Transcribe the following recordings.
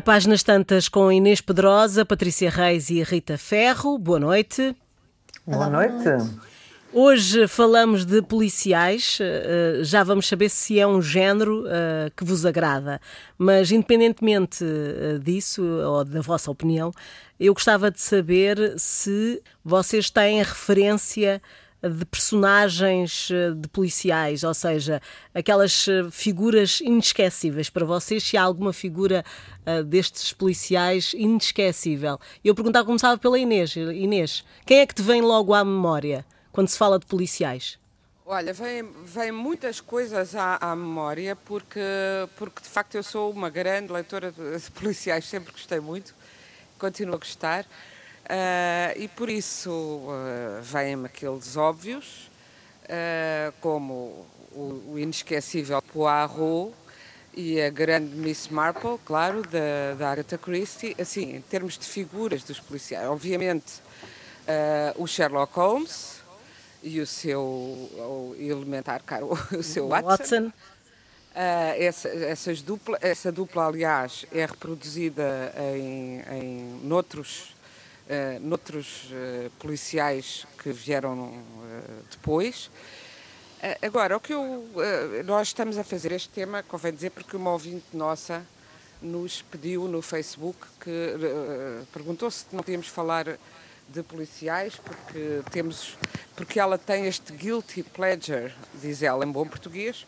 A Páginas Tantas com Inês Pedrosa, Patrícia Reis e Rita Ferro. Boa noite. Boa noite. Hoje falamos de policiais, eh, já vamos saber se é um género eh, que vos agrada, mas independentemente eh, disso, ou da vossa opinião, eu gostava de saber se vocês têm referência de personagens eh, de policiais, ou seja, aquelas eh, figuras inesquecíveis para vocês, se há alguma figura uh, destes policiais inesquecível. Eu perguntava, começava pela Inês. Inês, quem é que te vem logo à memória quando se fala de policiais? Olha, vem, vem muitas coisas à, à, memória, porque, porque de facto eu sou uma grande leitora de, de policiais, sempre gostei muito, continuo a gostar. Uh, e por isso uh, vêm-me aqueles óbvios, uh, como o, o, inesquecível Poirot e a grande Miss Marple, claro, da, da Agatha Christie, assim, em termos de figuras dos policiais. Obviamente, o Sherlock Holmes e o seu o elementar o seu Watson. Watson. essa, essas dupla, essa dupla, aliás, é reproduzida em, em noutros uh, noutros uh, policiais que vieram uh, depois. agora, o que eu, nós estamos a fazer este tema, convém dizer, porque uma ouvinte nossa nos pediu no Facebook que perguntou se não podíamos falar de policiais porque temos porque ela tem este guilty pleasure, diz ela em bom português,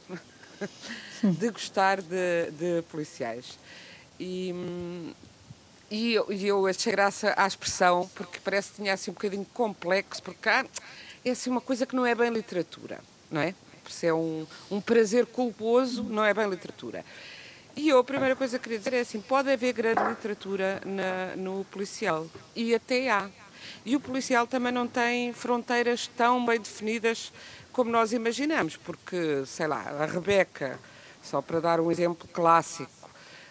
de gostar de, de policiais. E, hum, e eu, eu achei graça à expressão, porque parece que tinha assim um bocadinho complexo, porque ah, é assim uma coisa que não é bem literatura, não é? Se é um, um prazer culposo, não é bem literatura. E eu, a primeira coisa que queria dizer é assim: pode haver grande literatura na, no policial, e até há. E o policial também não tem fronteiras tão bem definidas como nós imaginamos, porque, sei lá, a Rebeca, só para dar um exemplo clássico,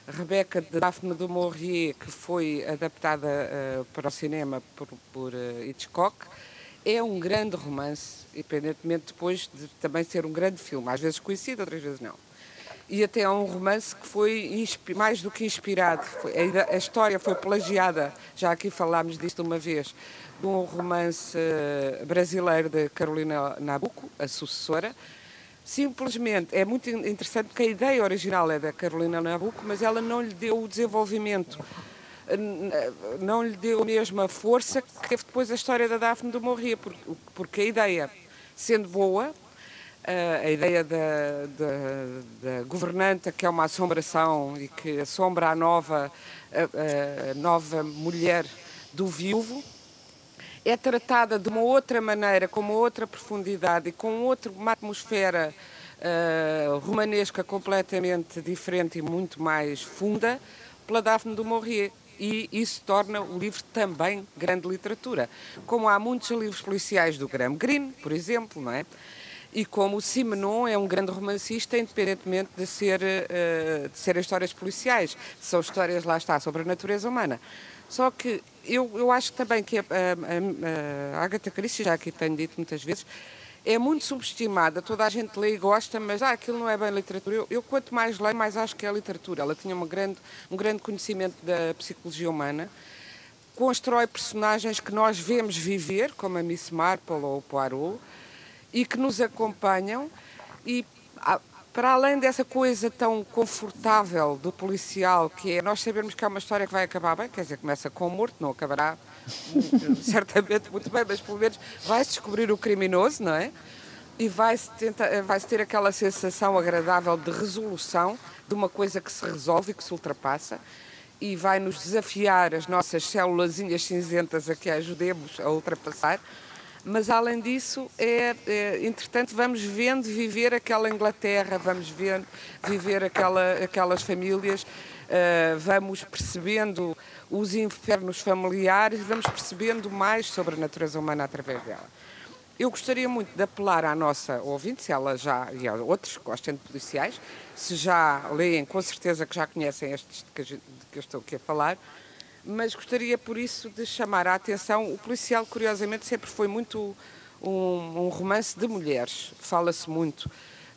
Rebeca de Daphne du Maurier, que foi adaptada uh, para o cinema por, por uh, Hitchcock, é um grande romance, independentemente depois de também ser um grande filme, às vezes conhecido, outras vezes não. E até é um romance que foi mais do que inspirado. Foi, a, a, história foi plagiada, já aqui falámos disto uma vez, de um romance uh, brasileiro de Carolina Nabucco, a sucessora, Simplesmente é muito interessante porque a ideia original é da Carolina Nabucco, mas ela não lhe deu o desenvolvimento, não lhe deu a mesma força que teve depois a história da Daphne do Morria, porque a ideia, sendo boa, a ideia da, da, da, governanta que é uma assombração e que assombra a nova, a, a nova mulher do viúvo, é tratada de uma outra maneira, com uma outra profundidade e com outra, uma atmosfera uh, romanesca completamente diferente e muito mais funda pela Daphne du Maurier. E isso torna o livro também grande literatura. Como há muitos livros policiais do Graham Greene, por exemplo, não é? E como o Simenon é um grande romancista, independentemente de ser, uh, de ser histórias policiais. São histórias, lá está, sobre a natureza humana. Só que eu, eu acho também que a, a, a Agatha Christie, já aqui tenho dito muitas vezes, é muito subestimada. Toda a gente lê e gosta, mas ah, aquilo não é bem literatura. Eu, eu, quanto mais leio, mais acho que é literatura. Ela tinha uma grande, um grande conhecimento da psicologia humana, constrói personagens que nós vemos viver, como a Miss Marple ou o Poirot, e que nos acompanham. E para além dessa coisa tão confortável do policial, que é nós sabermos que é uma história que vai acabar bem, quer dizer, começa com o morto, não acabará certamente muito bem, mas pelo menos vai-se descobrir o criminoso, não é? E vai-se vai ter aquela sensação agradável de resolução de uma coisa que se resolve e que se ultrapassa e vai nos desafiar as nossas células cinzentas a que ajudemos a ultrapassar mas além disso, é, é, entretanto, vamos vendo viver aquela Inglaterra, vamos vendo viver aquela, aquelas famílias, uh, vamos percebendo os infernos familiares, vamos percebendo mais sobre a natureza humana através dela. Eu gostaria muito de apelar à nossa ouvinte, se ela já, e a outros que gostem de policiais, se já leem, com certeza que já conhecem estes que, que eu estou aqui a falar, mas gostaria por isso de chamar a atenção. O policial, curiosamente, sempre foi muito um, um romance de mulheres. Fala-se muito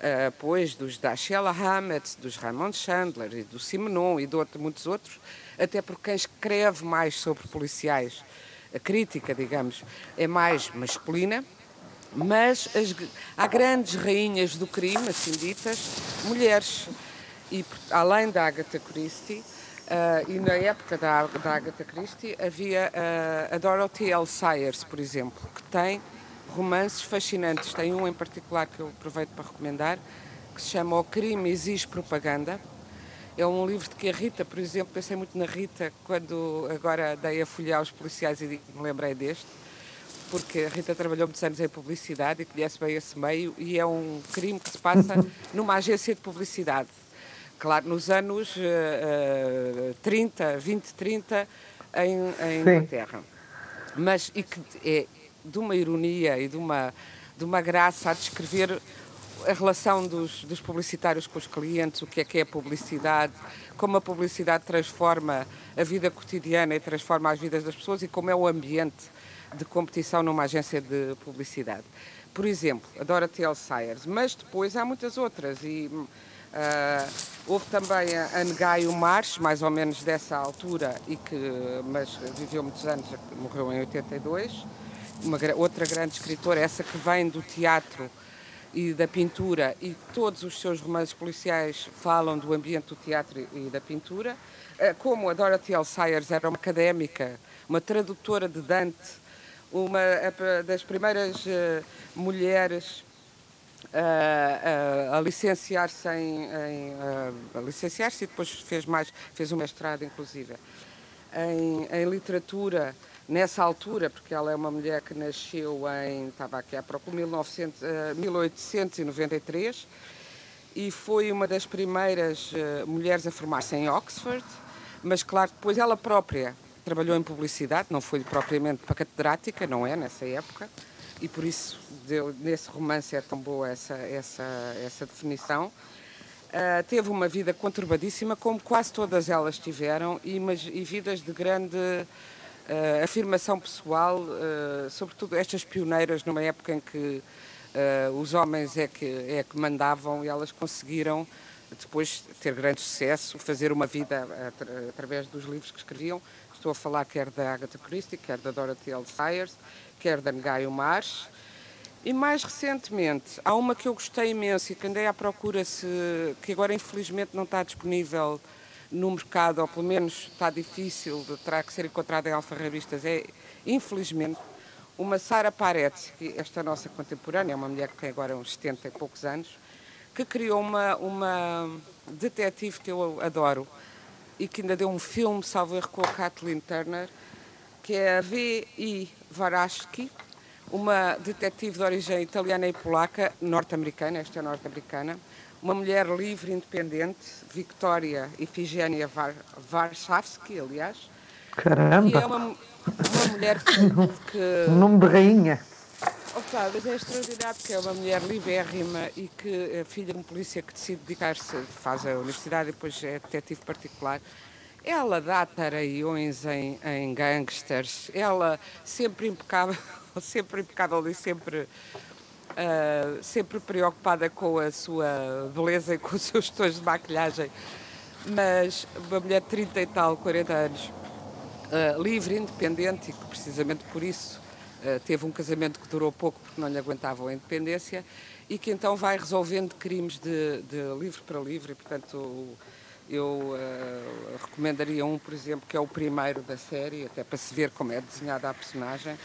uh, pois dos Dashiell Hammett, dos Raymond Chandler e do Simenon e de outro, muitos outros, até porque quem escreve mais sobre policiais, a crítica, digamos, é mais masculina, mas as, há grandes rainhas do crime, assim ditas, mulheres. E além da Agatha Christie, uh, e na época da, da Agatha Christie, havia uh, a Dorothy L. Sayers, por exemplo, que tem romances fascinantes. Tem um em particular que eu aproveito para recomendar, que se chama O Crime Exige Propaganda. É um livro de que a Rita, por exemplo, pensei muito na Rita quando agora dei a folhear os policiais e me lembrei deste, porque a Rita trabalhou muitos anos em publicidade e conhece bem esse meio e é um crime que se passa numa agência de publicidade. Claro, nos anos uh, 30, 20, 30 em, em Inglaterra. Mas e que é, de uma ironia e de uma, de uma graça a descrever a relação dos, dos publicitários com os clientes, o que é que é a publicidade, como a publicidade transforma a vida cotidiana e transforma as vidas das pessoas e como é o ambiente de competição numa agência de publicidade. Por exemplo, a Dorothy L. Sayers, mas depois há muitas outras e uh, houve também a Anne Marsh, mais ou menos dessa altura, e que, mas viveu muitos anos, morreu em 82, uma outra grande escritora, essa que vem do teatro e da pintura, e todos os seus romances policiais falam do ambiente do teatro e da pintura. Eh, como a Dorothy L. Sayers era uma académica, uma tradutora de Dante, uma das primeiras uh, mulheres a licenciar-se em, em a licenciar-se e depois fez mais fez um mestrado inclusive em, em literatura nessa altura, porque ela é uma mulher que nasceu em, estava aqui à procura, 1900, uh, 1893 e foi uma das primeiras uh, mulheres a formar-se em Oxford, mas claro, depois ela própria trabalhou em publicidade, não foi propriamente para catedrática, não é, nessa época, e por isso deu, nesse romance é tão boa essa, essa, essa definição. Uh, teve uma vida conturbadíssima, como quase todas elas tiveram, e, mas, e vidas de grande uh, afirmação pessoal, uh, sobretudo estas pioneiras numa época em que os homens é que, é que mandavam e elas conseguiram depois ter grande sucesso, fazer uma vida através dos livros que escreviam. Estou a falar quer da Agatha Christie, quer da Dorothy L. Sayers, quer da Ngaio Marsh. E mais recentemente, há uma que eu gostei imenso e que andei à procura, se, que agora infelizmente não está disponível no mercado, ou pelo menos está difícil, terá que ser encontrada em alfarrabistas, é, infelizmente, uma Sara Paredes, que esta nossa contemporânea, é uma mulher que tem agora uns 70 e poucos anos, que criou uma, uma detetive que eu adoro e que ainda deu um filme, salvo erro, com a Kathleen Turner, que é a V.I. Varasky, uma detetive de origem italiana e polaca, norte-americana, esta é norte-americana, uma mulher livre, independente, Victoria Ifigênia Var, aliás. Caramba! Que é uma, uma mulher que. que... nome de rainha. Opa, mas é extraordinário porque é uma mulher libérrima e que é filha de um polícia que decide dedicar-se, faz a universidade e depois é detetive particular. Ela dá taraiões em, em gangsters, ela sempre impecável, sempre impecável e sempre uh, sempre preocupada com a sua beleza e com os seus tons de maquilhagem, mas uma mulher de 30 e tal, 40 anos, uh, livre, independente e que precisamente por isso uh, teve um casamento que durou pouco porque não lhe aguentavam a independência e que então vai resolvendo crimes de, de livre para livre e, portanto, eu uh, recomendaria um, por exemplo, que é o primeiro da série, até para se ver como é desenhada a personagem,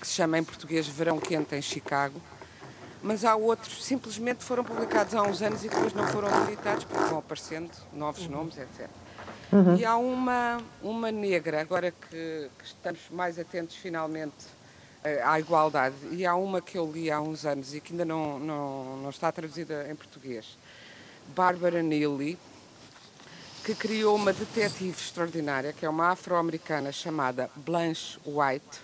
que se chama em português Verão Quente em Chicago, mas há outros simplesmente foram publicados há uns anos e depois não foram editados porque vão aparecendo novos uhum. nomes, etc. Uhum. E há uma, uma negra, agora que, que, estamos mais atentos finalmente eh, à igualdade, e há uma que eu li há uns anos e que ainda não, não, não está traduzida em português, Barbara Neely, que criou uma detetive extraordinária, que é uma afro-americana chamada Blanche White,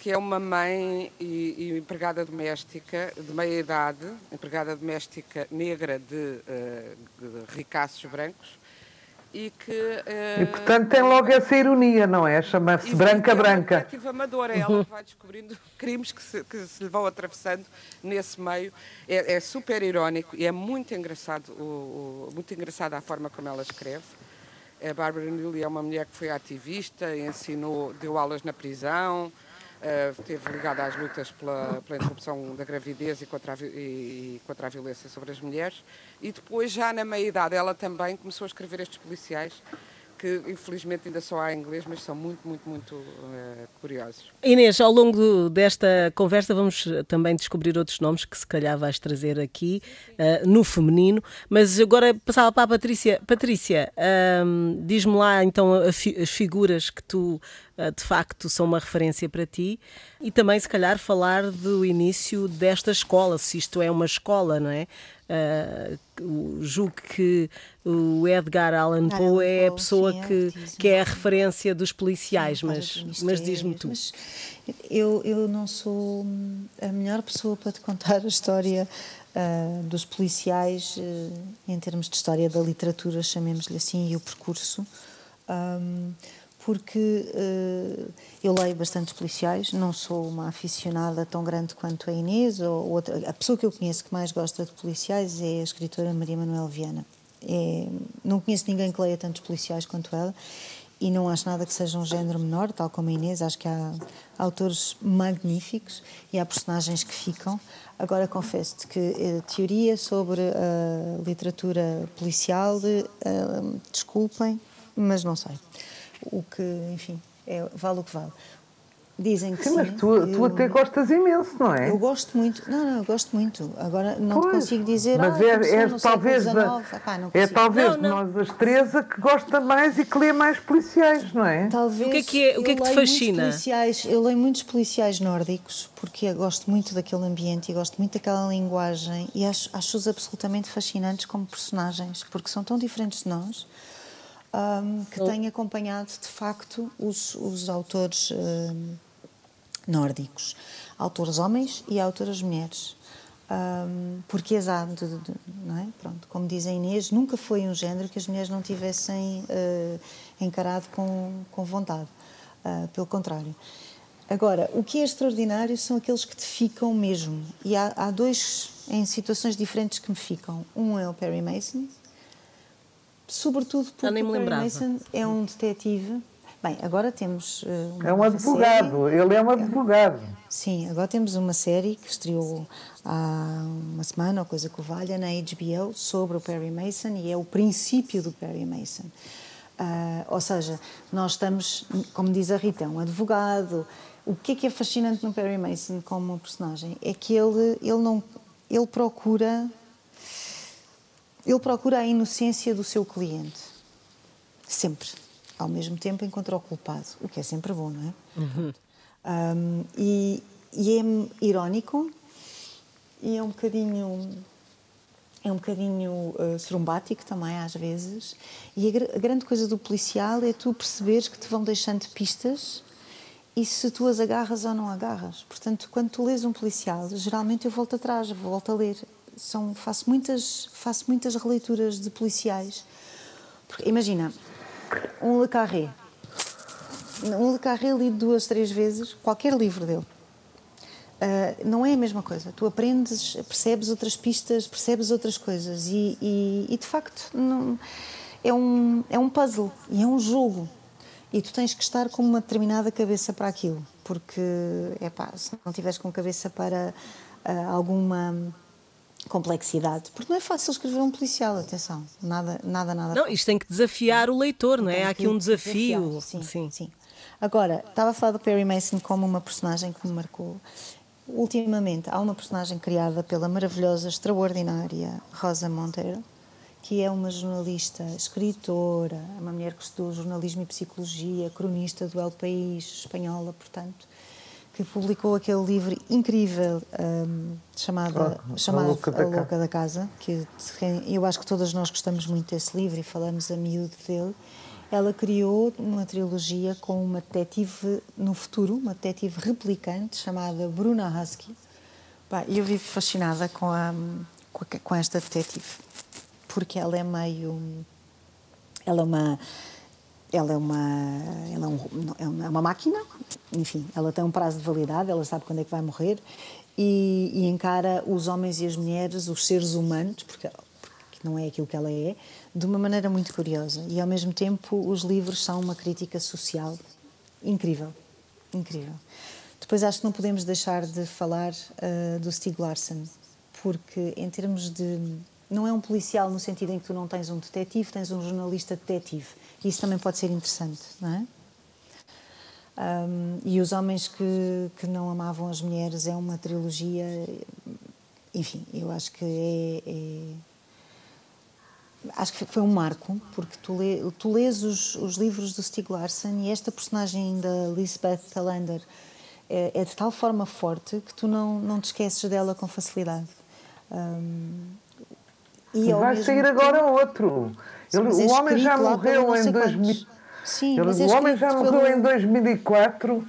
que é uma mãe e, e, empregada doméstica de meia idade, empregada doméstica negra de, uh, de ricaços brancos, e que. Uh, e portanto tem logo essa ironia, não é? Chama-se Branca Branca. É uma amadora, ela vai descobrindo crimes que se, que se lhe vão atravessando nesse meio. É, é super irónico e é muito engraçado, o, o, muito engraçada a forma como ela escreve. A Bárbara Nili é uma mulher que foi ativista, ensinou, deu aulas na prisão, esteve ligada às lutas pela, pela interrupção da gravidez e contra, a, e, e contra a violência sobre as mulheres. E depois, já na meia-idade, ela também começou a escrever estes policiais que infelizmente ainda só há em inglês, mas são muito, muito, muito uh, curiosos. Inês, ao longo desta conversa vamos também descobrir outros nomes que se calhar vais trazer aqui uh, no feminino, mas agora passava para a Patrícia. Patrícia, uh, diz-me lá então as figuras que tu de facto são uma referência para ti e também se calhar falar do início desta escola, se isto é uma escola, não é? Uh, julgo que o Edgar Allan Poe é a pessoa sim, que, que é a referência dos policiais, sim, mas, mas diz-me tu. Mas eu, eu não sou a melhor pessoa para te contar a história uh, dos policiais uh, em termos de história da literatura, chamemos-lhe assim, e o percurso. Um, porque uh, eu leio bastantes policiais, não sou uma aficionada tão grande quanto a Inês, ou outra, a pessoa que eu conheço que mais gosta de policiais é a escritora Maria Manuel Viana. É, não conheço ninguém que leia tantos policiais quanto ela e não acho nada que seja um género menor, tal como a Inês, acho que há autores magníficos e há personagens que ficam. Agora confesso-te que eh, teoria sobre a literatura policial, eh, desculpem, mas não sei o que, enfim, é, vale o que vale. Dizem que sim. sim mas tu, eu, tu até gostas imenso, não é? Eu gosto muito. Não, não, eu gosto muito. Agora não pois, te consigo dizer. Mas ah, é, é talvez, da, Epá, é talvez não, não. nós as três a que gosta mais e que lê mais policiais, não é? Talvez. O que é que, é, o que, é que te fascina? Policiais, eu leio muitos policiais nórdicos porque gosto muito daquele ambiente e gosto muito daquela linguagem e acho-os acho absolutamente fascinantes como personagens porque são tão diferentes de nós um, que tem acompanhado de facto os, os autores um, nórdicos, autores homens e autoras mulheres. Um, porque de, de, não é? Pronto, como diz a Inês, nunca foi um género que as mulheres não tivessem uh, encarado com, com vontade. Uh, pelo contrário. Agora, o que é extraordinário são aqueles que te ficam mesmo. E há, há dois em situações diferentes que me ficam. Um é o Perry Mason, sobretudo porque o Perry Mason é um detetive. Bem, agora temos. Uh, é um advogado, série. ele é um advogado. Sim, agora temos uma série que estreou há uma semana, ou coisa que valha, na HBO, sobre o Perry Mason e é o princípio do Perry Mason. Uh, ou seja, nós estamos, como diz a Rita, um advogado. O que é que é fascinante no Perry Mason como personagem? É que ele, ele, não, ele procura ele procura a inocência do seu cliente. Sempre. Ao mesmo tempo encontra o culpado, o que é sempre bom, não é? Uhum. Um, e, e, é irónico e é um bocadinho é um bocadinho uh, sorumbático também às vezes e a, gr a, grande coisa do policial é tu perceberes que te vão deixando pistas e se tu as agarras ou não agarras portanto quando tu lês um policial geralmente eu volto atrás volto a ler são, faço, muitas, faço muitas releituras de policiais. Porque, imagina, um Le Carré. Um Le Carré lido duas, três vezes, qualquer livro dele. Uh, não é a mesma coisa. Tu aprendes, percebes outras pistas, percebes outras coisas e, e, e de facto não, é, um, é um puzzle e é um jogo. E tu tens que estar com uma determinada cabeça para aquilo, porque é pá, se não tiveres com cabeça para uh, alguma complexidade, porque não é fácil escrever um policial, atenção, nada, nada, nada. Não, isto tem que desafiar o leitor, não é? Há aqui um desafio. Sim, sim, sim. Agora, estava a falar do Perry Mason como uma personagem que me marcou. Ultimamente, há uma personagem criada pela maravilhosa, extraordinária Rosa Monteiro, que é uma jornalista, escritora, uma mulher que estudou jornalismo e psicologia, cronista do El País, espanhola, portanto, que publicou aquele livro incrível um, chamado, ah, chamado a, Louca, a Louca da Casa, que eu acho que todas nós gostamos muito desse livro e falamos a miúdo dele. Ela criou uma trilogia com uma detetive no futuro, uma detetive replicante chamada Bruna Husky. E eu vivo fascinada com, a, com esta detetive, porque ela é meio ela é uma ela é uma, ela é, um, é uma máquina, enfim, ela tem um prazo de validade, ela sabe quando é que vai morrer e, e encara os homens e as mulheres, os seres humanos, porque, porque não é aquilo que ela é, de uma maneira muito curiosa. E ao mesmo tempo, os livros são uma crítica social incrível, incrível. Depois acho que não podemos deixar de falar uh, do Stieg Larsson, porque em termos de não é um policial no sentido em que tu não tens um detetive, tens um jornalista detetive. Isso também pode ser interessante, não é? Um, e Os Homens que, que Não Amavam as Mulheres é uma trilogia. Enfim, eu acho que é, é acho que foi um marco, porque tu, lê, tu lês os, os, livros do Stieg Larsson e esta personagem da Lisbeth Talander é, é, de tal forma forte que tu não, não te esqueces dela com facilidade. Um, e vai sair tempo, agora outro. Ele, o homem já morreu em 2000. Sim, Ele, o homem já morreu pelo... em 2004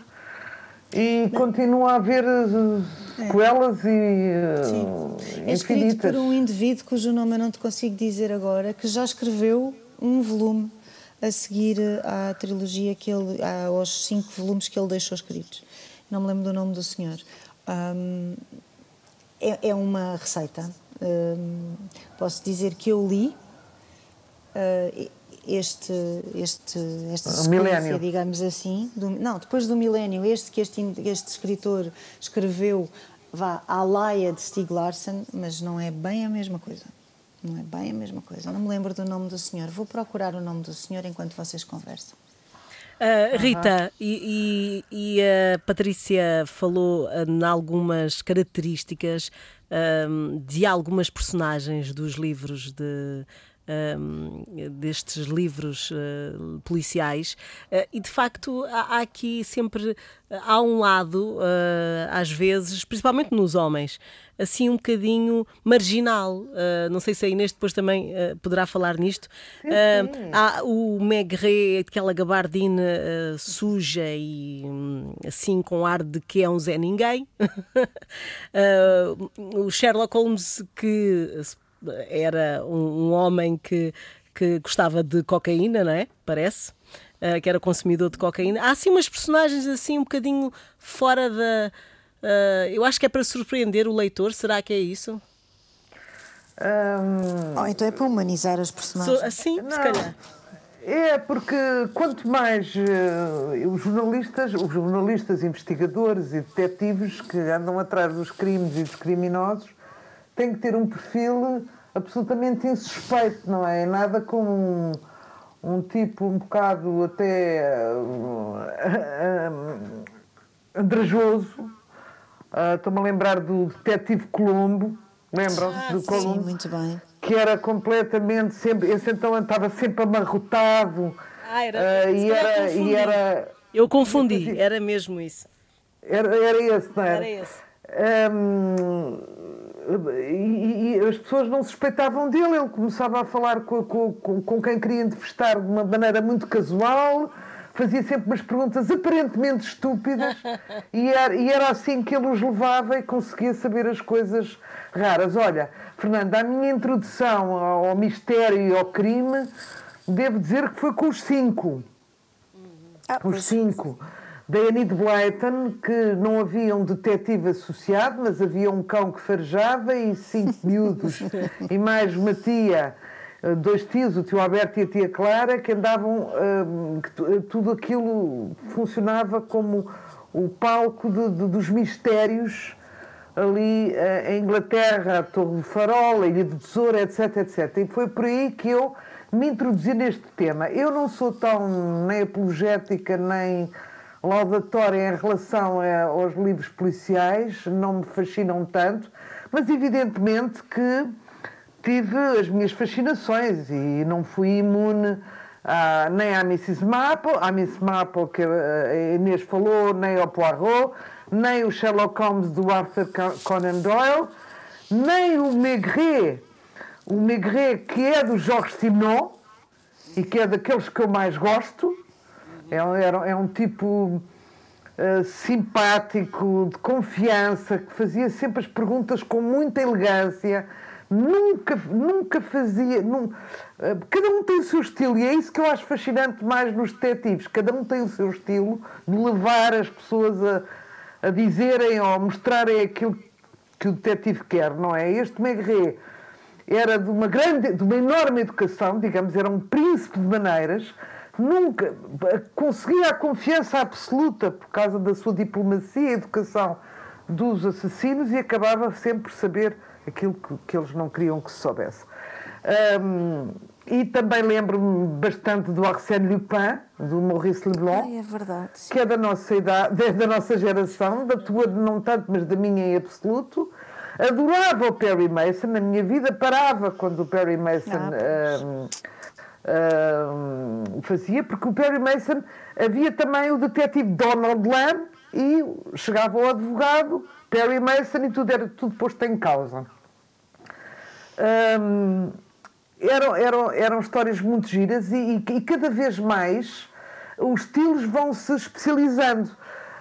e não. continua a haver eh, sequelas é. e Sim. Uh, é escrito por um indivíduo cujo nome eu não te consigo dizer agora, que já escreveu um volume a seguir eh, à trilogia que ele, aos cinco volumes que ele deixou escritos. Não me lembro do nome do senhor. Um, é, é, uma receita. Um, posso dizer que eu li uh, este, este, esta sequência, digamos assim, do, não, depois do milénio, este que este, este escritor escreveu vá à laia de Stieg Larsson, mas não é bem a mesma coisa. Não é bem a mesma coisa. Não me lembro do nome do senhor. Vou procurar o nome do senhor enquanto vocês conversam. Uh, Rita, uhum. e, e, e, a Patrícia falou uh, em algumas características uh, de algumas personagens dos livros de um, destes livros uh, policiais. Uh, e de facto há, há, aqui sempre há um lado uh, às vezes, principalmente nos homens assim um bocadinho marginal. Não sei se a Inês depois também poderá falar nisto. Sim, sim. há o Maigret, aquela gabardina suja e um, assim com ar de que é um Zé Ninguém. O Sherlock Holmes que era um, um homem que, que gostava de cocaína, não é? Parece. Uh, que era consumidor de cocaína. Há assim umas personagens assim um bocadinho fora da. Uh, eu acho que é para surpreender o leitor, será que é isso? Um... Oh, então é para humanizar as personagens. So, assim, Não. se calhar. É, porque quanto mais uh, os jornalistas, os jornalistas, investigadores e detetives que andam atrás dos crimes e dos criminosos têm que ter um perfil absolutamente insuspeito, não é? Nada como um, um tipo um bocado até uh, uh, andrajoso. Uh, Estou-me a lembrar do detetive Colombo, lembram-se ah, do Colombo? Sim, muito bem. Que era completamente sempre, esse então estava sempre amarrotado. Ah, era, uh, e, era, e era. Eu confundi, era mesmo isso. Era, era esse, não era? Era esse. Um, e, e, as pessoas não suspeitavam dele, ele começava a falar com, com, com quem queria entrevistar de uma maneira muito casual, fazia sempre umas perguntas aparentemente estúpidas e era, e era assim que ele os levava e conseguia saber as coisas raras. Olha, Fernanda, a minha introdução ao, ao mistério e ao crime, devo dizer que foi com os cinco. Ah, os cinco da Enid Blyton, que não havia um detetive associado, mas havia um cão que farejava e cinco miúdos e mais uma tia, eh, dois tios, o tio Alberto e a tia Clara, que andavam, eh, que tudo aquilo funcionava como o palco de, de, dos mistérios ali eh, em Inglaterra, a Torre do Farol, a Ilha do Tesouro, etc, etc. E foi por aí que eu me introduzi neste tema. Eu não sou tão nem apologética, nem laudatória em relação aos livros policiais, não me fascinam tanto, mas evidentemente que tive as minhas fascinações e não fui imune a, nem à Mrs. Maple, à Miss Maple que a Inês falou, nem ao Poirot, nem o Sherlock Holmes do Arthur Conan Doyle, nem o Maigret, o Maigret que é do Jorge Simenon e que é daqueles que eu mais gosto, é, é, é um tipo uh, simpático, de confiança, que fazia sempre as perguntas com muita elegância, nunca, nunca fazia. Num, eh, cada um tem o seu estilo e é isso que eu acho fascinante mais nos detetives. Cada um tem o seu estilo de levar as pessoas a, a dizerem ou a mostrarem aquilo que o detetive quer, não é? Este Maigret era de uma grande, de uma enorme educação, digamos, era um príncipe de maneiras, nunca conseguia a confiança absoluta por causa da sua diplomacia e educação dos assassinos e acabava sempre por saber aquilo que, que eles não queriam que se soubesse. Um, e também lembro-me bastante do Arsène Lupin, do Maurice Leblanc, Ai, é verdade. que é da nossa idade, é da nossa geração, da tua não tanto, mas da minha em absoluto. Adorava o Perry Mason, na minha vida parava quando o Perry Mason Ah, um, um, fazia, porque o Perry Mason havia também o detetive Donald Lamb e chegava o advogado Perry Mason e tudo era tudo posto em causa. Hum, eram, eram, eram histórias muito giras e, e, e cada vez mais os estilos vão se especializando.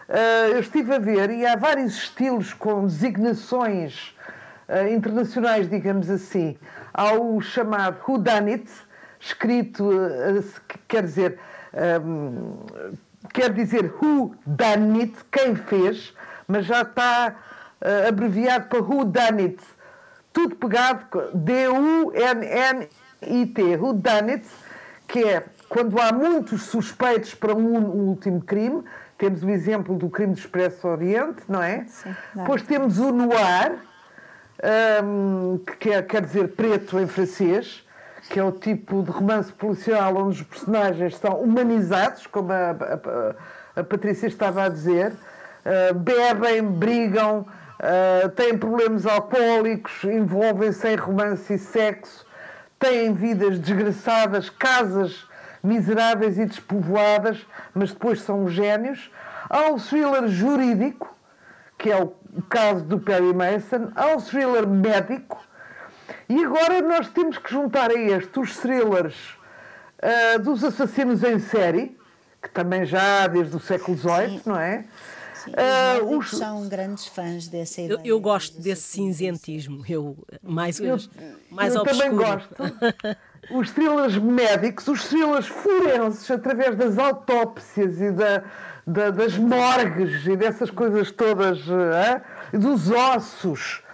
Uh, eu estive a ver e há vários estilos com designações uh, internacionais, digamos assim. Há o chamado Who Done It, escrito, uh, quer dizer, um, quer dizer Who Done It, quem fez, mas já está abreviado para Who Done It tudo pegado, D-U-N-N-I-T, Who Done It, que é quando há muitos suspeitos para um, último crime. Temos o exemplo do crime do Expresso Oriente, não é? Sim, Depois temos o noir, um, que quer, quer dizer preto em francês, que é o tipo de romance policial onde os personagens são humanizados, como a, a, a Patrícia estava a dizer, uh, bebem, brigam, Uh, têm problemas alcoólicos, envolvem-se em romance e sexo, têm vidas desgraçadas, casas miseráveis e despovoadas, mas depois são gênios. Há o thriller jurídico, que é o caso do Perry Mason, há o thriller médico, e agora nós temos que juntar a este os thrillers uh, dos assassinos em série, que também já há desde o século XVIII, não é? Uh, os são grandes fãs dessa ideia. Eu, eu gosto desse cinzentismo, eu mais, eu, mais eu obscuro. também gosto. Os thrillers médicos, os thrillers forenses, através das autópsias e da, da, das morgues e dessas coisas todas, uh, dos ossos.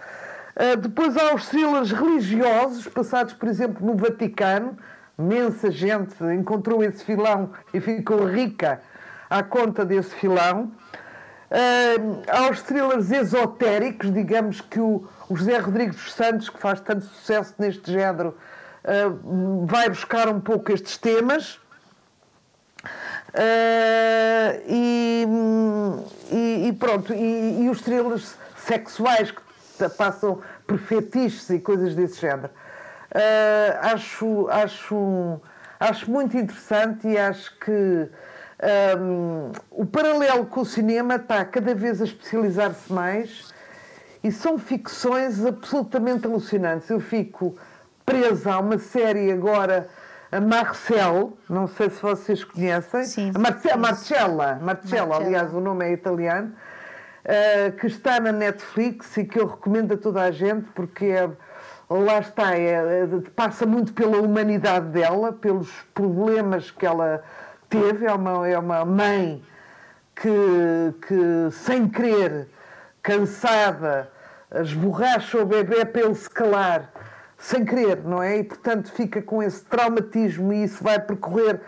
Uh, depois há os thrillers religiosos, passados, por exemplo, no Vaticano. Imensa gente encontrou esse filão e ficou rica à conta desse filão. Uh, aos thrillers esotéricos, digamos que o, o, José Rodrigues dos Santos, que faz tanto sucesso neste género, uh, vai buscar um pouco estes temas. Uh, e, e, e, pronto, e, e, os thrillers sexuais que passam por fetiches e coisas desse género. acho, acho, acho muito interessante e acho que um, o paralelo com o cinema está cada vez a especializar-se mais e são ficções absolutamente alucinantes. Eu fico presa a uma série agora, a Marcel, não sei se vocês conhecem. Sim, a Marce Marcella, Marcella, aliás, o nome é italiano, uh, que está na Netflix e que eu recomendo a toda a gente porque é, lá está, é, é, passa muito pela humanidade dela, pelos problemas que ela teve, é uma, é uma mãe que, que, sem querer, cansada, esborracha o bebê para ele se calar, sem querer, não é? E, portanto, fica com esse traumatismo e isso vai percorrer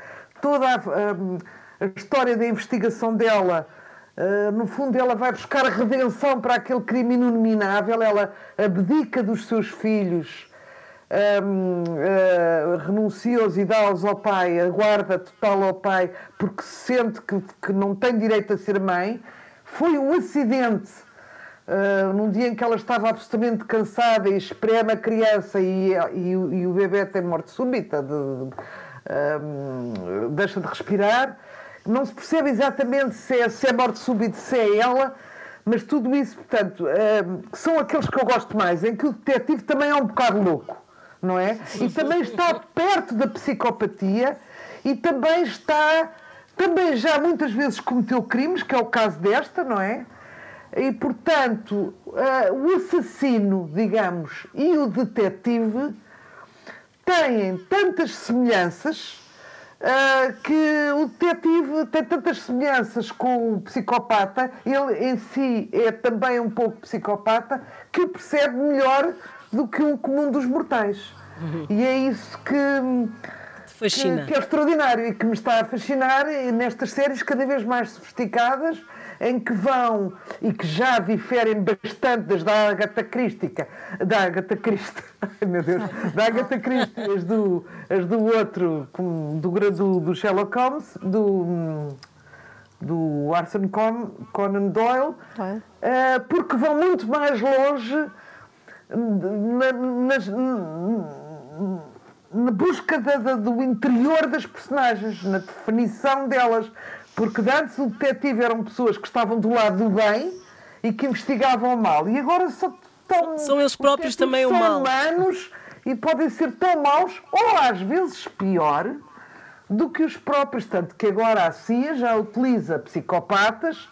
toda a, a, a história da investigação dela. Uh, no fundo, ela vai buscar redenção para aquele crime inominável, ela abdica dos seus filhos um, uh, renuncia-os e dá-os ao pai, a guarda total ao pai, porque sente que, que não tem direito a ser mãe, foi um acidente. Uh, num dia em que ela estava absolutamente cansada e espreme a criança e, e, e o bebê tem morte súbita, de, um, deixa de respirar. Não se percebe exatamente se é, se é morte súbita, se é ela, mas tudo isso, portanto, um, são aqueles que eu gosto mais, em que o detetive também é um bocado louco não é? E também está perto da psicopatia e também está, também já muitas vezes cometeu crimes, que é o caso desta, não é? E, portanto, uh, o assassino, digamos, e o detetive têm tantas semelhanças uh, que o detetive tem tantas semelhanças com o psicopata, ele em si é também um pouco psicopata, que percebe melhor do que o comum dos mortais. Uhum. E é isso que, que, que, é extraordinário e que me está a fascinar nestas séries cada vez mais sofisticadas em que vão e que já diferem bastante das da Agatha Christie, da Agatha Christie, meu Deus, da Agatha Christie, as do, as do outro, do, do, do Sherlock Holmes, do, do Arthur Conan Doyle, uh, porque vão muito mais longe na, nas, na busca da, da, do interior das personagens, na definição delas, porque antes o detetive eram pessoas que estavam do lado do bem e que investigavam o mal. E agora são tão. São eles próprios também o mal. humanos e podem ser tão maus, ou às vezes pior, do que os próprios. Tanto que agora a CIA já utiliza psicopatas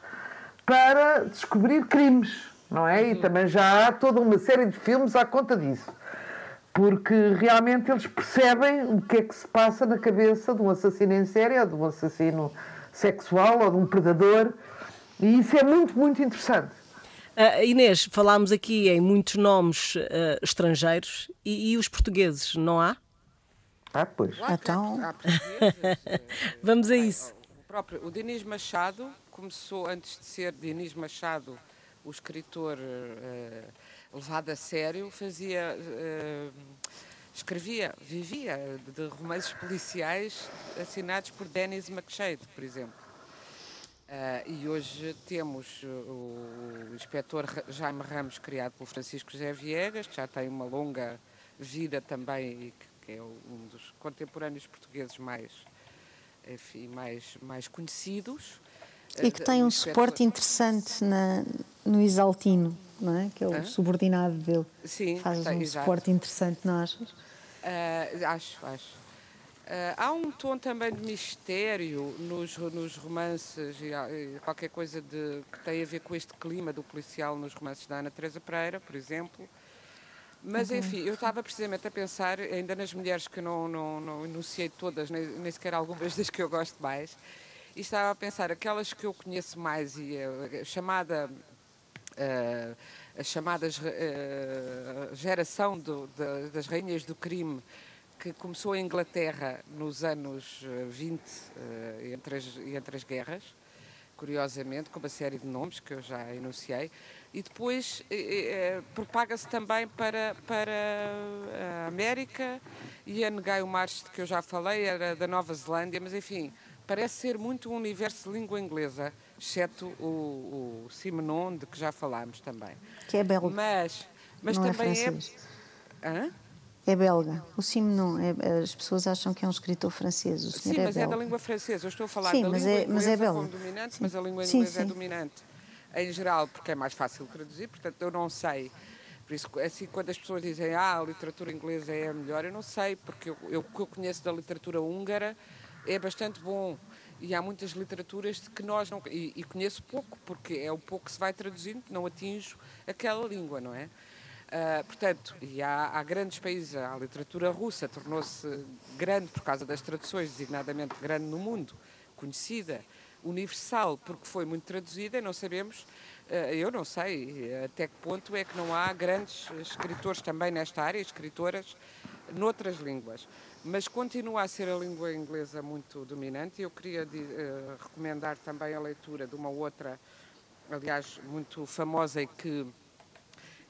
para descobrir crimes, não é? E também já há toda uma série de filmes à conta disso. Porque realmente eles percebem o que é que se passa na cabeça de um assassino em série ou de um assassino sexual ou de um predador, e isso é muito, muito interessante. Uh, Inês, falámos aqui em muitos nomes uh, estrangeiros e, e, os portugueses, não há? Ah, pois. Então... Vamos a isso. O, próprio, o Dinis Machado começou, antes de ser Dinis Machado, o escritor uh, levado a sério, fazia escrevia, vivia de romances policiais assinados por Dennis McShade, por exemplo. Uh, e hoje temos o, inspetor Jaime Ramos, criado pelo Francisco José Viegas, que já tem uma longa vida também e que, que é um dos contemporâneos portugueses mais, enfim, mais, mais conhecidos. E que tem um suporte interessante na, no Isaltino, não é? Que é o Hã? subordinado dele. Sim, Faz um exato. suporte interessante, não achas? Uh, acho, acho. Uh, há um tom também de mistério nos, nos romances e, e, qualquer coisa de, que tem a ver com este clima do policial nos romances da Ana Teresa Pereira, por exemplo. Mas, enfim, eu estava precisamente a pensar, ainda nas mulheres que não, não, não enunciei todas, nem, nem sequer algumas das que eu gosto mais, e estava a pensar aquelas que eu conheço mais e a, chamada. Uh, a chamada uh, geração do, de, das rainhas do crime que começou em Inglaterra nos anos 20, uh, entre, as, entre as guerras, curiosamente, com uma série de nomes que eu já enunciei, e depois propaga-se também para, para a América, e a Negai March, que eu já falei, era da Nova Zelândia, mas enfim, parece ser muito um universo de língua inglesa, exceto o, o Simenon, de que já falámos também. Que é belga. Mas, mas Não é também é. Hã? É belga. O Simenon, é, as pessoas acham que é um escritor francês. O senhor sim, é mas belga. é da língua francesa. Eu estou a falar sim, da mas língua é, mas é belga. dominante, sim. mas a língua sim, inglesa sim. é dominante em geral, porque é mais fácil traduzir, portanto eu não sei. Por isso, assim, quando as pessoas dizem ah, a literatura inglesa é a melhor, eu não sei, porque eu, eu, o que eu conheço da literatura húngara é bastante bom e há muitas literaturas de que nós não. E, e, conheço pouco, porque é o pouco que se vai traduzindo, não atinjo aquela língua, não é? Uh, portanto, e há, há, grandes países, a literatura russa tornou-se grande por causa das traduções, designadamente grande no mundo, conhecida, universal, porque foi muito traduzida, não sabemos, uh, eu não sei até que ponto é que não há grandes escritores também nesta área, escritoras noutras línguas mas continua a ser a língua inglesa muito dominante. Eu queria uh, recomendar também a leitura de uma outra, aliás, muito famosa e que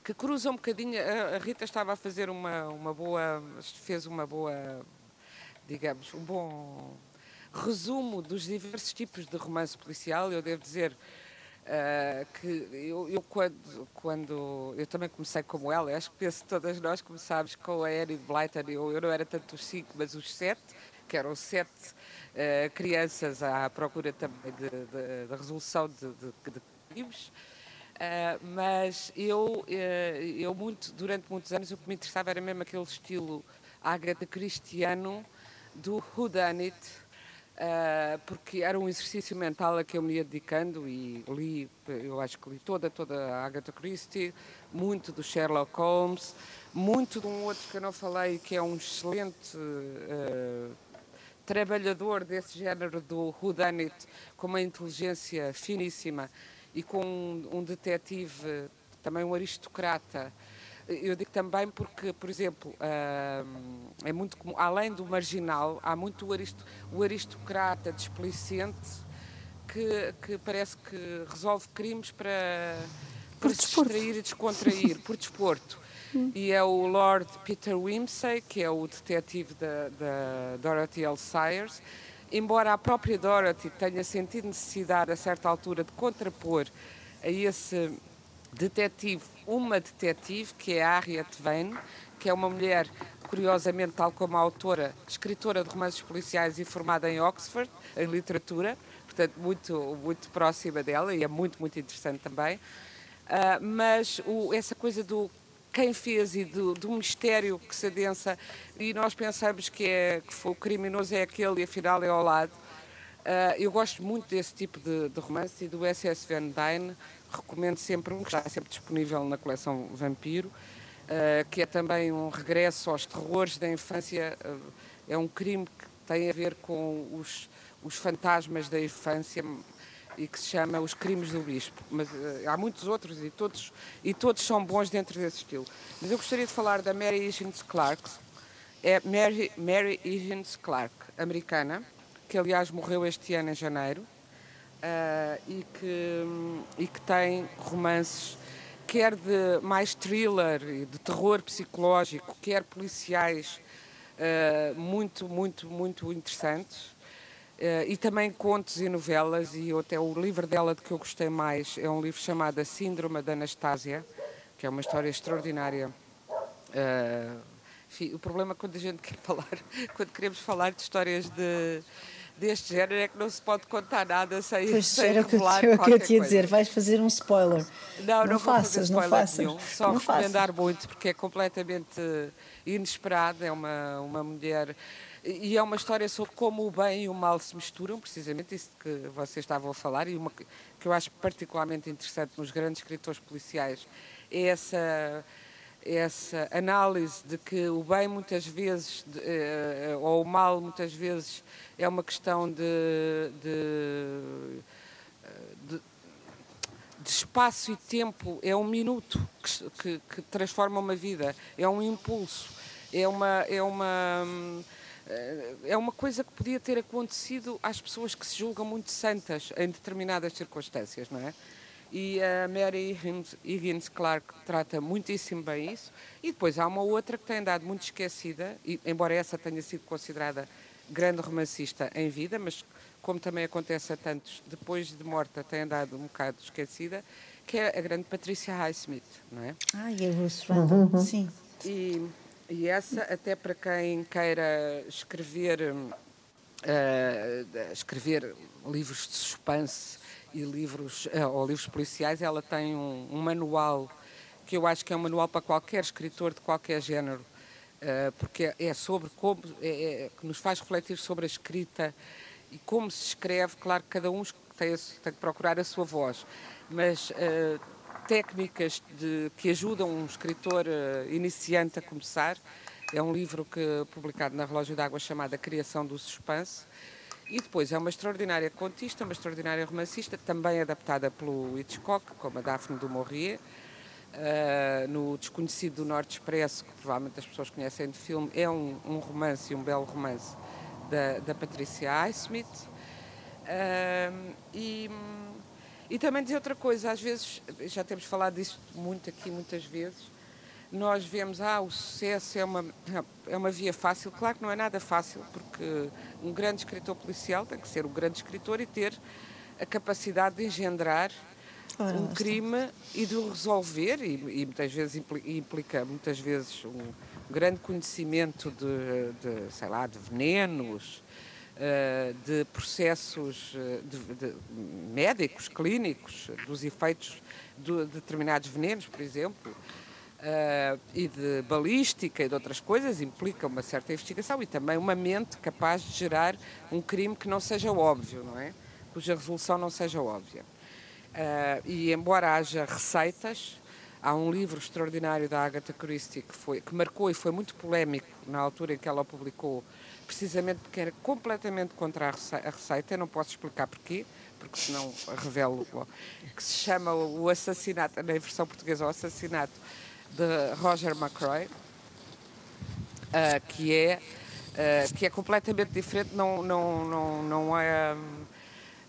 que cruza um bocadinho. A Rita estava a fazer uma, uma boa, fez uma boa, digamos, um bom resumo dos diversos tipos de romance policial. Eu devo dizer Uh, que eu, eu, quando, quando eu também comecei como ela, acho que penso todas nós começámos com a Annie Blyton, eu, eu não era tanto os cinco, mas os sete, que eram sete uh, crianças à procura também da resolução de, de, de crimes. Uh, mas eu, eu muito, durante muitos anos o que me interessava era mesmo aquele estilo Agatha Cristiano do Whodunit, Uh, porque era um exercício mental a que eu me ia dedicando e li, eu acho que li toda, toda a Agatha Christie, muito do Sherlock Holmes, muito de um outro que eu não falei, que é um excelente uh, trabalhador desse género do whodunit, com uma inteligência finíssima e com um, um detetive, também um aristocrata, eu digo também porque, por exemplo, é muito comum, além do marginal, há muito o, aristo, o aristocrata displicente que, que, parece que resolve crimes para, para se distrair e descontrair, por desporto. Hum. E é o Lord Peter Wimsey, que é o detetive da, da Dorothy L. Sayers. Embora a própria Dorothy tenha sentido necessidade, a certa altura, de contrapor a esse detetive, uma detetive, que é a Harriet Vane, que é uma mulher, curiosamente, tal como a autora, escritora de romances policiais e formada em Oxford, em literatura, portanto, muito, muito próxima dela e é muito, muito interessante também. Uh, mas o, essa coisa do quem fez e do, do, mistério que se adensa e nós pensamos que, é, que foi, o criminoso é aquele e afinal é ao lado. Uh, eu gosto muito desse tipo de, de romance e do SS Van Dyne recomendo sempre um que está sempre disponível na coleção Vampiro, uh, que é também um regresso aos terrores da infância. Uh, é um crime que tem a ver com os, os fantasmas da infância e que se chama Os Crimes do Bispo. Mas uh, há muitos outros e todos, e todos são bons dentro desse estilo. Mas eu gostaria de falar da Mary Higgins Clark. É Mary, Mary Higgins Clark, americana, que aliás morreu este ano em janeiro uh, e, que, e que tem romances quer de mais thriller e de terror psicológico, quer policiais uh, muito, muito, muito interessantes. Uh, e também contos e novelas, e até o livro dela de que eu gostei mais é um livro chamado A Síndrome da Anastasia, que é uma história extraordinária. Uh, enfim, o problema quando a gente quer falar, quando queremos falar de histórias de, deste género é que não se pode contar nada sem, pois sem era revelar que eu, que eu te ia dizer, vais fazer um spoiler. Não, não, não faças, não faças. Nenhum, só não recomendar faças. muito porque é completamente inesperado, é uma, uma mulher e é uma história sobre como o bem e o mal se misturam, precisamente isso que vocês estavam a falar, e uma que eu acho particularmente interessante nos grandes escritores policiais é essa essa análise de que o bem muitas vezes de, ou o mal muitas vezes é uma questão de, de, de, de espaço e tempo, é um minuto que, que, que, transforma uma vida, é um impulso, é uma, é uma é uma coisa que podia ter acontecido às pessoas que se julgam muito santas em determinadas circunstâncias, não é? E a Mary Higgins Clark trata muitíssimo bem isso. E depois há uma outra que tem dado muito esquecida, e, embora essa tenha sido considerada grande romancista em vida, mas como também acontece a tantos, depois de morta tem andado um bocado esquecida, que é a grande Patrícia Highsmith, não é? Ah, e a Ruth Randall, uhum. sim. E, e essa, até para quem queira escrever, uh, escrever livros de suspense e livros, uh, ou livros policiais, ela tem um, um, manual que eu acho que é um manual para qualquer escritor de qualquer género, uh, porque é sobre como, é, é, que nos faz refletir sobre a escrita e como se escreve. Claro que cada um tem, tem que procurar a sua voz, mas uh, técnicas de, que ajudam um escritor iniciante a começar. É um livro que publicado na Relógio d'Água chamado A Criação do Suspense e depois é uma extraordinária contista, uma extraordinária romancista, também adaptada pelo Hitchcock, como a Daphne du Maurier. Uh, no Desconhecido do Norte Expresso, que provavelmente as pessoas conhecem de filme, é um, um romance, um belo romance da, da Patricia Highsmith. Uh, e, e também dizer outra coisa, às vezes, já temos falado disso muito aqui muitas vezes, nós vemos, ah, o sucesso é uma, é uma via fácil. Claro que não é nada fácil, porque um grande escritor policial tem que ser um grande escritor e ter a capacidade de engendrar Ora, um crime e de o resolver, e, e, muitas vezes implica, muitas vezes, um grande conhecimento de, de sei lá, de venenos, eh, de processos eh, de, de médicos, clínicos, dos efeitos de determinados venenos, por exemplo. Uh, e de balística e de outras coisas, implica uma certa investigação e também uma mente capaz de gerar um crime que não seja óbvio, não é? Cuja resolução não seja óbvia. Uh, e embora haja receitas, há um livro extraordinário da Agatha Christie que, foi, que marcou e foi muito polémico na altura em que ela o publicou, precisamente porque era completamente contra a receita, eu não posso explicar porquê, porque senão revelo, que se chama O Assassinato, na versão portuguesa, O Assassinato de Roger McCroy, uh, que, é, uh, que é completamente diferente, não, não, não, não é.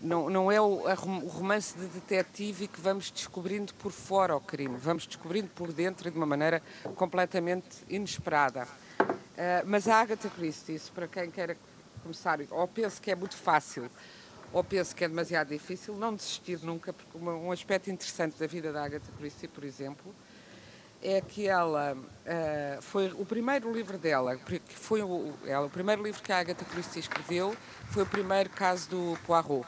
Não, não é o, o romance de detetive que vamos descobrindo por fora o crime, vamos descobrindo por dentro de uma maneira completamente inesperada. Uh, mas a Agatha Christie, isso para quem queira começar, ou penso que é muito fácil, ou penso que é demasiado difícil, não desistir nunca, porque um aspecto interessante da vida da Agatha Christie, por exemplo, é que ela uh, foi o primeiro livro dela, que foi o, ela, o primeiro livro que a Agatha Christie escreveu, foi o primeiro caso do Poirot.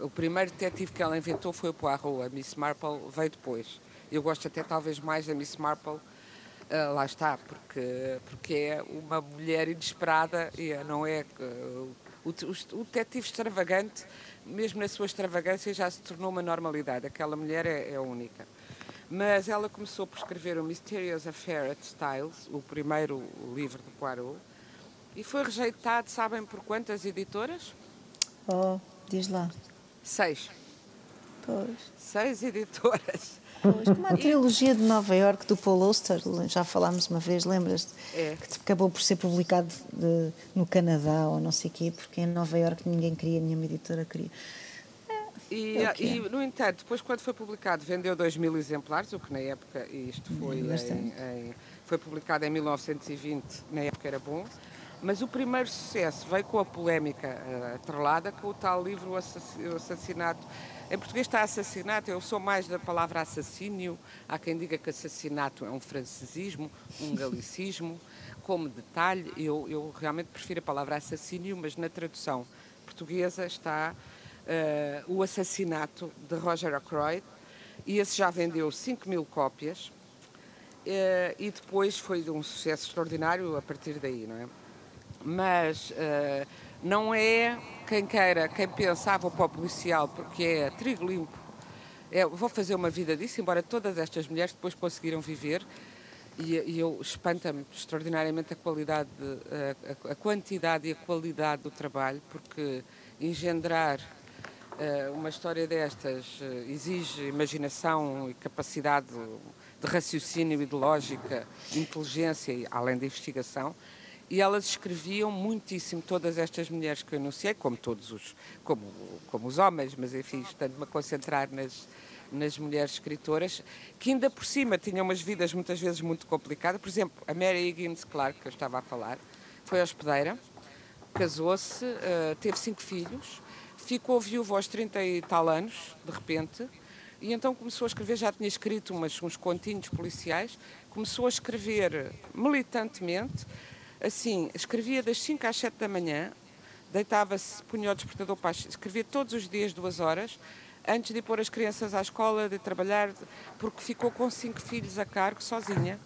O primeiro detetive que ela inventou foi o Poirot, a Miss Marple veio depois. Eu gosto até talvez mais da Miss Marple, uh, lá está, porque, porque é uma mulher inesperada e não é uh, o, o, o detetive extravagante, mesmo na sua extravagância, já se tornou uma normalidade. Aquela mulher é, é única. Mas ela começou por escrever o Mysterious Affair at Styles, o primeiro livro de Poirot, e foi rejeitado, sabem por quantas editoras? Oh, diz lá. Seis. Pois. Seis editoras. Pois, como a trilogia de Nova York do Paul Auster, já falámos uma vez, lembras-te? É. Que acabou por ser publicado de, no Canadá ou não sei o quê, porque em Nova York ninguém queria, nenhuma editora queria. E, é e, no entanto, depois quando foi publicado, vendeu 2 mil exemplares, o que na época, e isto foi, em, em, foi publicado em 1920, na época era bom, mas o primeiro sucesso veio com a polémica uh, atrelada com o tal livro O Assassinato. Em português está assassinato, eu sou mais da palavra assassínio. Há quem diga que assassinato é um francesismo, um galicismo. Como detalhe, eu, eu realmente prefiro a palavra assassínio, mas na tradução portuguesa está uh, O Assassinato de Roger Ackroyd, e esse já vendeu 5 mil cópias, uh, e depois foi um sucesso extraordinário a partir daí, não é? Mas uh, não é quem queira, quem pensava para o policial, porque é trigo limpo, é, vou fazer uma vida disso, embora todas estas mulheres depois conseguiram viver, e, e eu espanta-me extraordinariamente a qualidade, a, a, quantidade e a qualidade do trabalho, porque engendrar uma história destas eh, exige imaginação e capacidade de raciocínio e de lógica, inteligência, além da investigação. E elas escreviam muitíssimo, todas estas mulheres que eu anunciei, como todos os, como, como os homens, mas enfim, estando-me a concentrar nas, nas mulheres escritoras, que ainda por cima tinham umas vidas muitas vezes muito complicadas. Por exemplo, a Mary Higgins Clark, que eu estava a falar, foi hospedeira, casou-se, uh, teve cinco filhos, ficou viúvo aos 30 e tal anos, de repente, e então começou a escrever, já tinha escrito umas, uns continhos policiais, começou a escrever militantemente, assim, escrevia das 5 às 7 da manhã, deitava-se, punha o despertador para escrevia todos os dias duas horas, antes de pôr as crianças à escola, de trabalhar, porque ficou com cinco filhos a cargo, sozinha.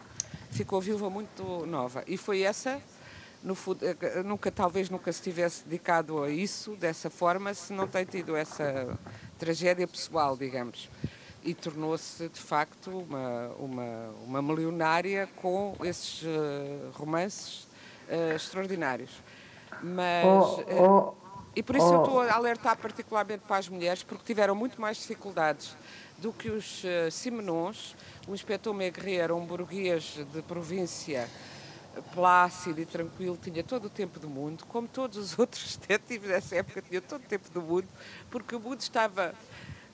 Ficou viúva muito nova. E foi essa no, eh, nunca, talvez nunca se tivesse dedicado a isso dessa forma se não tem tido essa tragédia pessoal, digamos. E tornou-se, de facto, uma, uma, uma milionária com esses uh, romances uh, extraordinários. Mas. Oh, oh, e por isso oh. eu estou a alertar particularmente para as mulheres, porque tiveram muito mais dificuldades do que os uh, Simenons. O inspetor Megre era um burguês de província plácido e tranquilo, tinha todo o tempo do mundo, como todos os outros detetives dessa época tinham todo o tempo do mundo, porque o mundo estava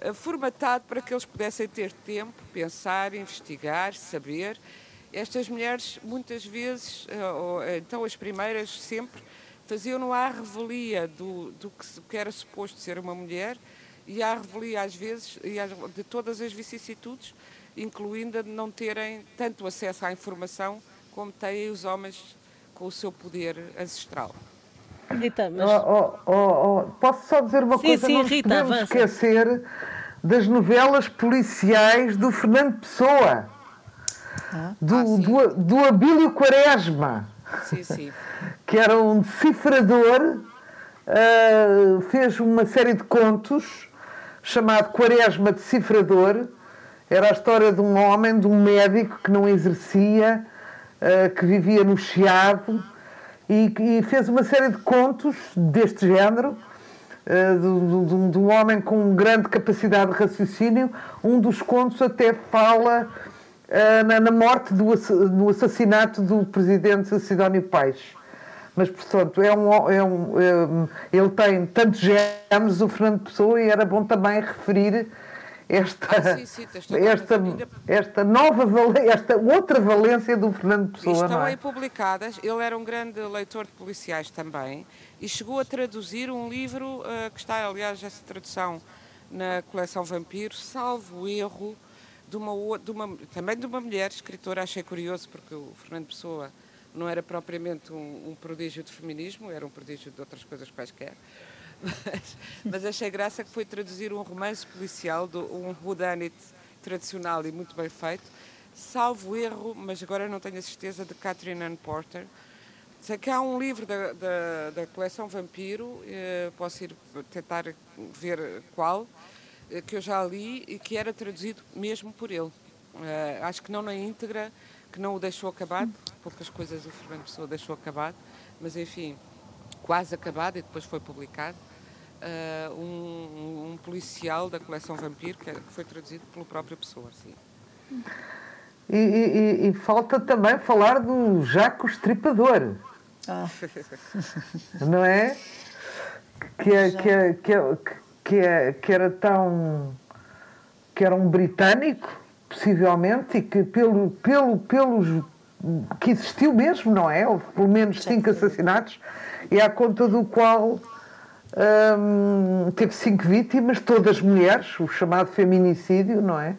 eh, formatado para que eles pudessem ter tempo, pensar, investigar, saber. Estas mulheres, muitas vezes, eh, então as primeiras sempre, faziam-no à revelia do, do que era suposto ser uma mulher e à revelia, às vezes, de todas as vicissitudes, incluindo a de não terem tanto acesso à informação como têm os homens com o seu poder ancestral. Rita, mas... Oh, oh, oh, posso só dizer uma sim, coisa? Sim, não Rita, podemos avança. esquecer das novelas policiais do Fernando Pessoa. ah. do, ah, do, do Abílio Quaresma, sim, sim. que era um decifrador, uh, fez uma série de contos chamado Quaresma Decifrador. Era a história de um homem, de um médico que não exercia, uh, que vivia no Chiado e, e, fez uma série de contos deste género. De, de, de, um homem com grande capacidade de raciocínio. Um dos contos até fala uh, na, na, morte, do, no assassinato do presidente Sidónio Paes. Mas, portanto, é um, é um, é, ele tem tantos géneros, o Fernando Pessoa, e era bom também referir esta, ah, sim, sim, esta, esta nova esta outra valência do Fernando Pessoa. Estão é? aí publicadas. Ele era um grande leitor de policiais também e chegou a traduzir um livro uh, que está, aliás, essa tradução na coleção Vampiro, salvo erro, de uma, de uma, também de uma mulher escritora. Achei curioso porque o Fernando Pessoa não era propriamente um, um prodígio de feminismo, era um prodígio de outras coisas quaisquer. Mas, mas achei graça que foi traduzir um romance policial, do, um whodunit tradicional e muito bem feito, salvo erro, mas agora não tenho a certeza, de Catherine Ann Porter. Sei que há um livro da, da, da coleção Vampiro, eh, posso ir tentar ver qual, eh, que eu já li e que era traduzido mesmo por ele. Eh, acho que não na íntegra, que não o deixou acabado, poucas coisas o Fernando Pessoa deixou acabado, mas enfim, quase acabado e depois foi publicado. Uh, um, um, policial da coleção Vampiro, que, foi traduzido pelo próprio Pessoa. Sim. E, e, e, falta também falar do Jaco Estripador. Ah. Não é? Que, é, que, é, que, é, que, é, que era tão. que era um britânico, possivelmente, e que pelo, pelo, pelos que existiu mesmo, não é? Houve pelo menos cinco assassinatos, e à conta do qual hum, teve cinco vítimas, todas mulheres, o chamado feminicídio, não é?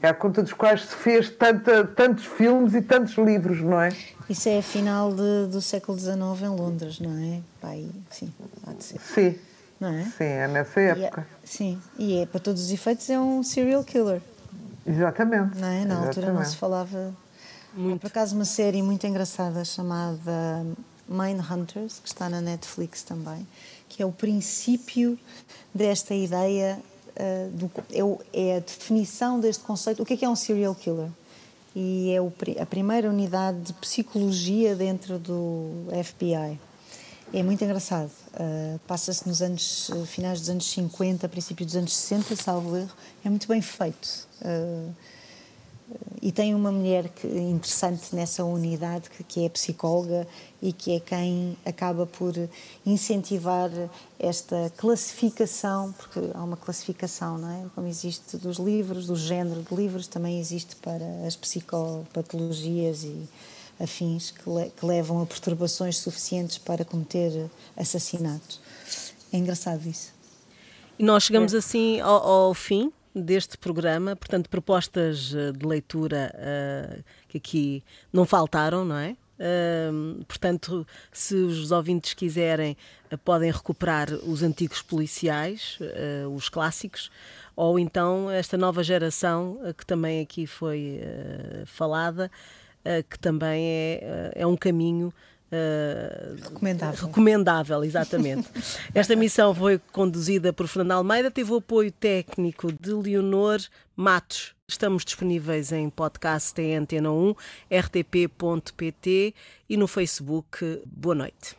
É à conta dos quais se fez tanta, tantos filmes e tantos livros, não é? Isso é a final de, do século XIX em Londres, não é? Pai, sim, há de ser. Sim. Não é? Sim, é nessa época. E é, sim, e é, para todos os efeitos é um serial killer. Exatamente. Não é? Na Exatamente. altura não se falava muito. Por acaso, uma série muito engraçada chamada Mindhunters, que está na Netflix também, que é o princípio desta ideia, uh, do, é, é, a definição deste conceito. O que é, que é um serial killer? E é o, a primeira unidade de psicologia dentro do FBI. É muito engraçado. Uh, Passa-se nos anos uh, finais dos anos 50, princípio dos anos 60, salvo erro. É muito bem feito. Uh, e tem uma mulher que, interessante nessa unidade que, que, é psicóloga e que é quem acaba por incentivar esta classificação, porque há uma classificação, não é? Como existe dos livros, do género de livros, também existe para as psicopatologias e afins que, le, que levam a perturbações suficientes para cometer assassinatos. É engraçado isso. E nós chegamos é. assim ao, ao fim deste programa, portanto, propostas eh, de leitura uh, que aqui não faltaram, não é? Uh, portanto, se os ouvintes quiserem, uh, podem recuperar os antigos policiais, os clássicos, ou então esta nova geração que também aqui foi falada, que também é, é um caminho Uh, recomendável. Recomendável, exatamente. Esta missão foi conduzida por Fernando Almeida, teve o apoio técnico de Leonor Matos. Estamos disponíveis em podcast em Antena 1, rtp.pt e no Facebook. Boa noite.